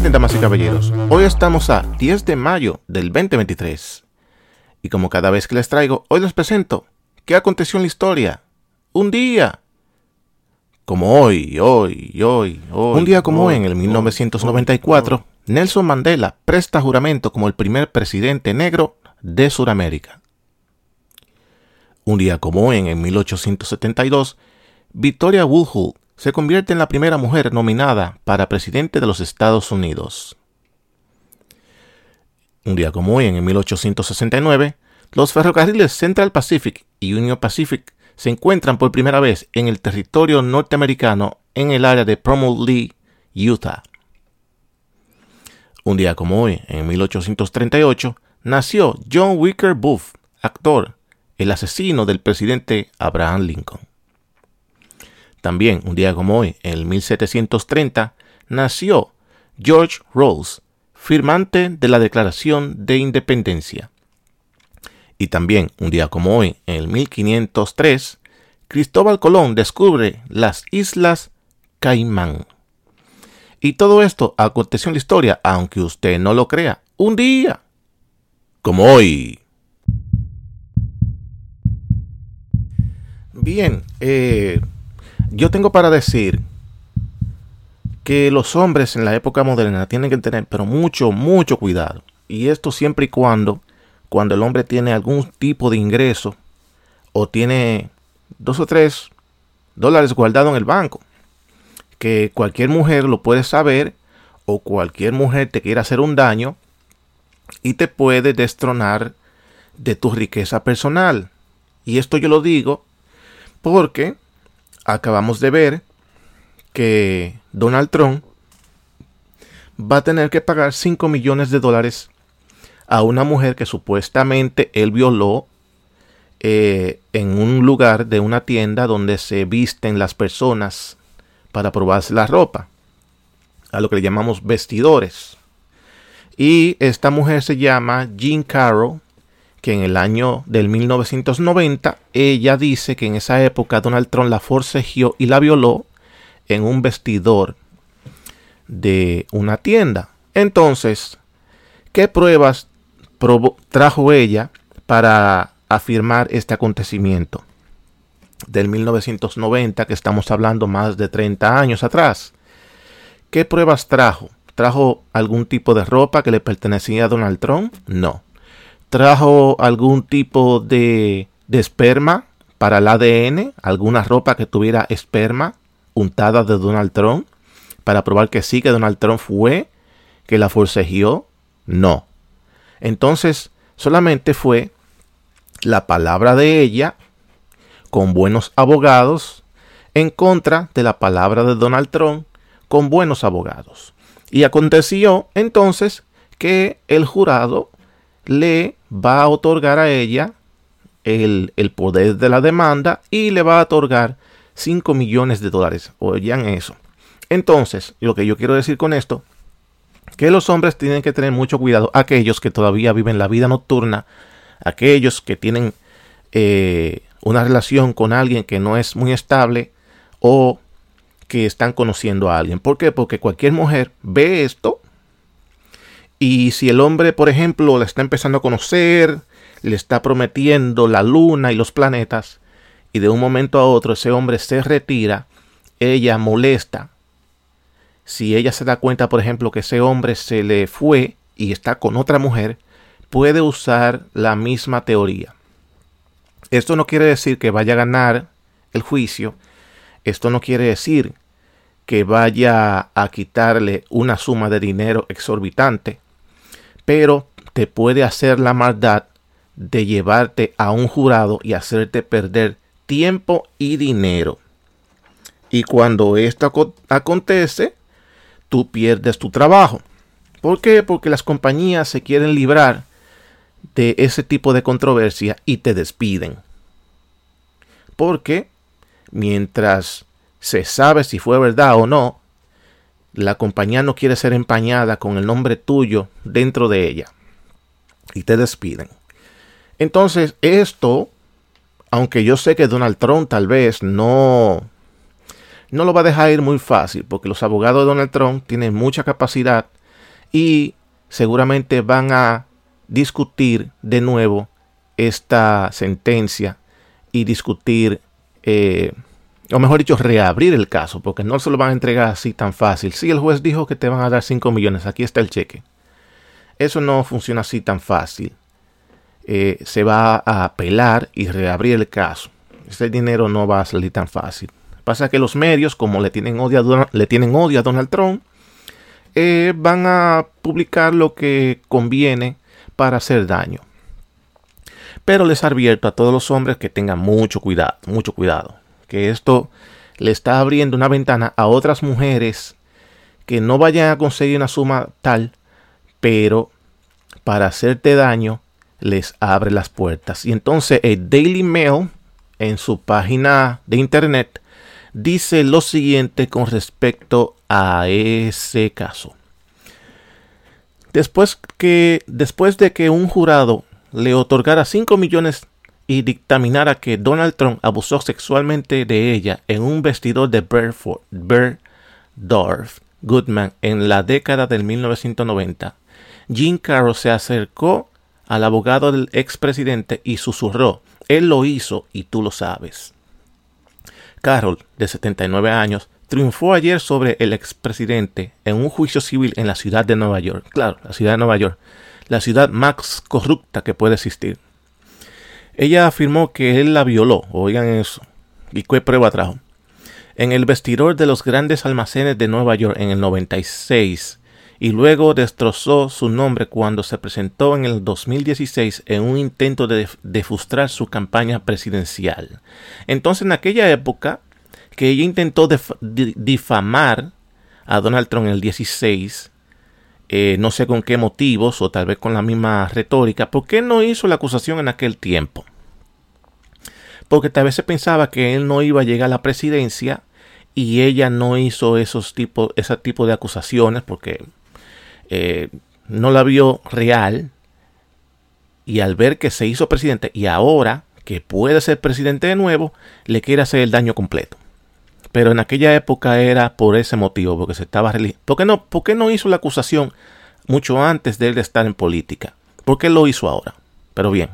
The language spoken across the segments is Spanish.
damas y caballeros. Hoy estamos a 10 de mayo del 2023. Y como cada vez que les traigo, hoy les presento qué aconteció en la historia. Un día. Como hoy, hoy, hoy, hoy. Un día como hoy, en el 1994, Nelson Mandela presta juramento como el primer presidente negro de Sudamérica. Un día como hoy, en 1872, Victoria Woodhull se convierte en la primera mujer nominada para presidente de los Estados Unidos. Un día como hoy, en 1869, los ferrocarriles Central Pacific y Union Pacific se encuentran por primera vez en el territorio norteamericano en el área de Promo Lee, Utah. Un día como hoy, en 1838, nació John Wicker Booth, actor, el asesino del presidente Abraham Lincoln. También, un día como hoy, en 1730, nació George Rolls, firmante de la Declaración de Independencia. Y también, un día como hoy, en 1503, Cristóbal Colón descubre las Islas Caimán. Y todo esto aconteció en la historia, aunque usted no lo crea, un día como hoy. Bien, eh, yo tengo para decir que los hombres en la época moderna tienen que tener, pero mucho, mucho cuidado. Y esto siempre y cuando, cuando el hombre tiene algún tipo de ingreso o tiene dos o tres dólares guardados en el banco. Que cualquier mujer lo puede saber o cualquier mujer te quiera hacer un daño y te puede destronar de tu riqueza personal. Y esto yo lo digo porque acabamos de ver que Donald Trump va a tener que pagar 5 millones de dólares a una mujer que supuestamente él violó eh, en un lugar de una tienda donde se visten las personas para probarse la ropa, a lo que le llamamos vestidores. Y esta mujer se llama Jean Carroll que en el año del 1990 ella dice que en esa época Donald Trump la forcejeó y la violó en un vestidor de una tienda. Entonces, ¿qué pruebas trajo ella para afirmar este acontecimiento? Del 1990, que estamos hablando más de 30 años atrás. ¿Qué pruebas trajo? ¿Trajo algún tipo de ropa que le pertenecía a Donald Trump? No trajo algún tipo de, de esperma para el ADN, alguna ropa que tuviera esperma untada de Donald Trump, para probar que sí, que Donald Trump fue, que la forcejeó. No. Entonces, solamente fue la palabra de ella con buenos abogados en contra de la palabra de Donald Trump con buenos abogados. Y aconteció entonces que el jurado le va a otorgar a ella el, poder de la demanda y le va a otorgar 5 millones de dólares. Oigan eso. Entonces, lo que yo quiero decir con esto, que los hombres tienen que tener mucho cuidado, aquellos que todavía viven la vida nocturna, aquellos que tienen eh, una relación con alguien que no es muy estable o que están conociendo a alguien. ¿Por qué? Porque cualquier mujer ve esto y si el hombre, por ejemplo, la está empezando a conocer, le está prometiendo la luna y los planetas, y de un momento a otro ese hombre se retira, ella molesta. Si ella se da cuenta, por ejemplo, que ese hombre se le fue y está con otra mujer, puede usar la misma teoría. Esto no quiere decir que vaya a ganar el juicio. Esto no quiere decir que vaya a quitarle una suma de dinero exorbitante pero te puede hacer la maldad de llevarte a un jurado y hacerte perder tiempo y dinero. Y cuando esto acontece, tú pierdes tu trabajo. ¿Por qué? Porque las compañías se quieren librar de ese tipo de controversia y te despiden. Porque mientras se sabe si fue verdad o no, la compañía no quiere ser empañada con el nombre tuyo dentro de ella y te despiden. Entonces, esto, aunque yo sé que Donald Trump tal vez no no lo va a dejar ir muy fácil porque los abogados de Donald Trump tienen mucha capacidad y seguramente van a discutir de nuevo esta sentencia y discutir, eh, o mejor dicho, reabrir el caso, porque no se lo van a entregar así tan fácil. Si el juez dijo que te van a dar 5 millones, aquí está el cheque. Eso no funciona así tan fácil. Eh, se va a apelar y reabrir el caso. Ese dinero no va a salir tan fácil. Pasa que los medios, como le tienen odio a Donald, le tienen odio a Donald Trump, eh, van a publicar lo que conviene para hacer daño. Pero les advierto a todos los hombres que tengan mucho cuidado, mucho cuidado. Que esto le está abriendo una ventana a otras mujeres que no vayan a conseguir una suma tal, pero para hacerte daño les abre las puertas. Y entonces el Daily Mail en su página de internet dice lo siguiente con respecto a ese caso. Después, que, después de que un jurado le otorgara 5 millones y dictaminara que Donald Trump abusó sexualmente de ella en un vestidor de Berdorf Goodman en la década del 1990, Jim Carroll se acercó al abogado del expresidente y susurró, él lo hizo y tú lo sabes. Carroll, de 79 años, triunfó ayer sobre el expresidente en un juicio civil en la ciudad de Nueva York. Claro, la ciudad de Nueva York, la ciudad más corrupta que puede existir. Ella afirmó que él la violó, oigan eso, y qué prueba trajo. En el vestidor de los grandes almacenes de Nueva York en el 96 y luego destrozó su nombre cuando se presentó en el 2016 en un intento de, frustrar su campaña presidencial. Entonces en aquella época que ella intentó difamar a Donald Trump en el 16, eh, no sé con qué motivos o tal vez con la misma retórica, ¿por qué no hizo la acusación en aquel tiempo? Porque tal vez se pensaba que él no iba a llegar a la presidencia y ella no hizo esos tipos, ese tipo de acusaciones porque eh, no la vio real y al ver que se hizo presidente y ahora que puede ser presidente de nuevo, le quiere hacer el daño completo. Pero en aquella época era por ese motivo, porque se estaba ¿Por no, por qué no hizo la acusación mucho antes de él estar en política? ¿Por qué lo hizo ahora? Pero bien.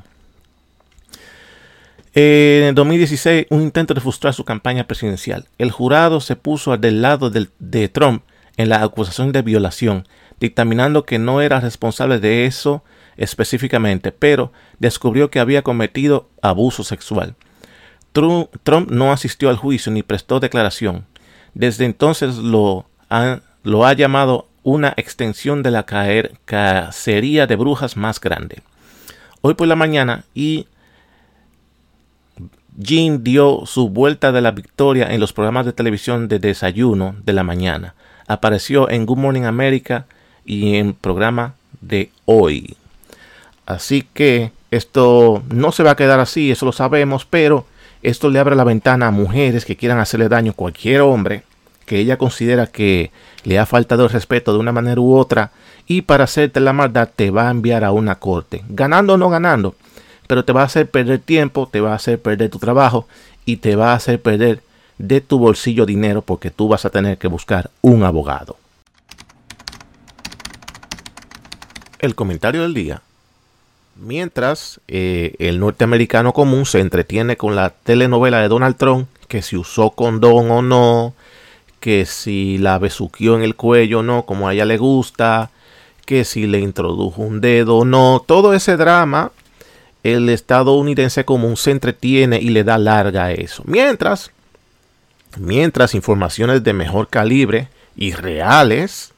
En 2016, un intento de frustrar su campaña presidencial. El jurado se puso del lado de Trump en la acusación de violación dictaminando que no era responsable de eso específicamente, pero descubrió que había cometido abuso sexual. Trump no asistió al juicio ni prestó declaración. Desde entonces lo ha, llamado una extensión de la cacería de brujas más grande. Hoy por la mañana y Jean dio su vuelta de la victoria en los programas de televisión de desayuno de la mañana. Apareció en Good Morning America y en programa de hoy. Así que esto no se va a quedar así, eso lo sabemos, pero esto le abre la ventana a mujeres que quieran hacerle daño a cualquier hombre que ella considera que le ha faltado el respeto de una manera u otra y para hacerte la maldad te va a enviar a una corte, ganando o no ganando, pero te va a hacer perder tiempo, te va a hacer perder tu trabajo y te va a hacer perder de tu bolsillo dinero porque tú vas a tener que buscar un abogado. el comentario del día. Mientras eh, el norteamericano común se entretiene con la telenovela de Donald Trump, que si usó condón o no, que si la besuqueó en el cuello o no, como a ella le gusta, que si le introdujo un dedo o no, todo ese drama, el estadounidense común se entretiene y le da larga a eso. Mientras, mientras informaciones de mejor calibre y reales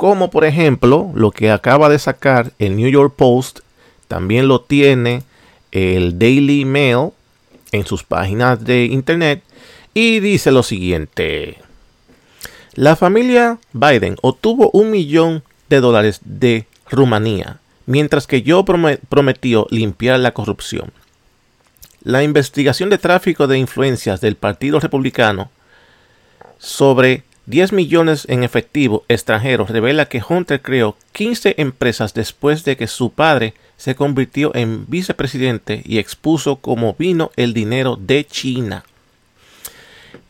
como por ejemplo lo que acaba de sacar el New York Post, también lo tiene el Daily Mail en sus páginas de internet y dice lo siguiente. La familia Biden obtuvo un millón de dólares de Rumanía, mientras que yo prometió limpiar la corrupción. La investigación de tráfico de influencias del Partido Republicano sobre 10 millones en efectivo extranjero revela que Hunter creó 15 empresas después de que su padre se convirtió en vicepresidente y expuso cómo vino el dinero de China.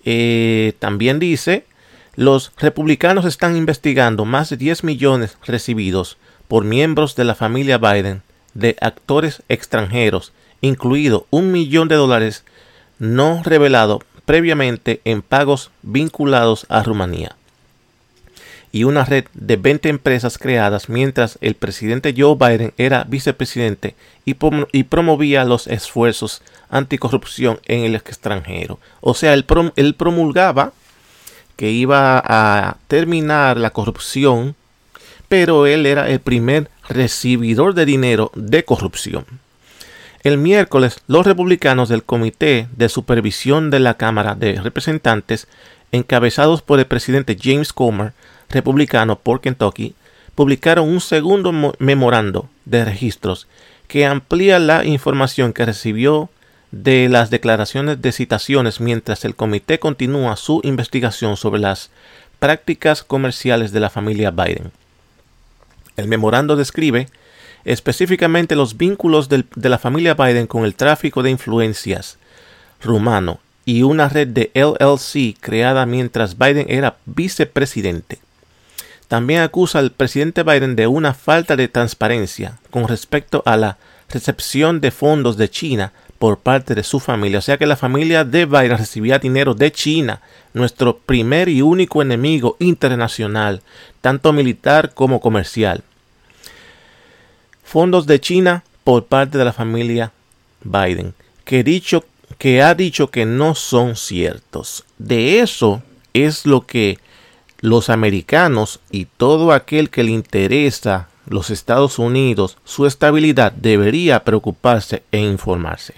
Eh, también dice, Los republicanos están investigando más de 10 millones recibidos por miembros de la familia Biden de actores extranjeros, incluido un millón de dólares no revelado previamente en pagos vinculados a Rumanía y una red de 20 empresas creadas mientras el presidente Joe Biden era vicepresidente y, promovía los esfuerzos anticorrupción en el extranjero. O sea, él, promulgaba que iba a terminar la corrupción, pero él era el primer recibidor de dinero de corrupción. El miércoles, los republicanos del Comité de Supervisión de la Cámara de Representantes, encabezados por el presidente James Comer, republicano por Kentucky, publicaron un segundo memorando de registros que amplía la información que recibió de las declaraciones de citaciones mientras el comité continúa su investigación sobre las prácticas comerciales de la familia Biden. El memorando describe específicamente los vínculos de la familia Biden con el tráfico de influencias rumano y una red de LLC creada mientras Biden era vicepresidente. También acusa al presidente Biden de una falta de transparencia con respecto a la recepción de fondos de China por parte de su familia. O sea que la familia de Biden recibía dinero de China, nuestro primer y único enemigo internacional, tanto militar como comercial. Fondos de China por parte de la familia Biden, que, dicho, que ha dicho que no son ciertos. De eso es lo que los americanos y todo aquel que le interesa los Estados Unidos, su estabilidad debería preocuparse e informarse.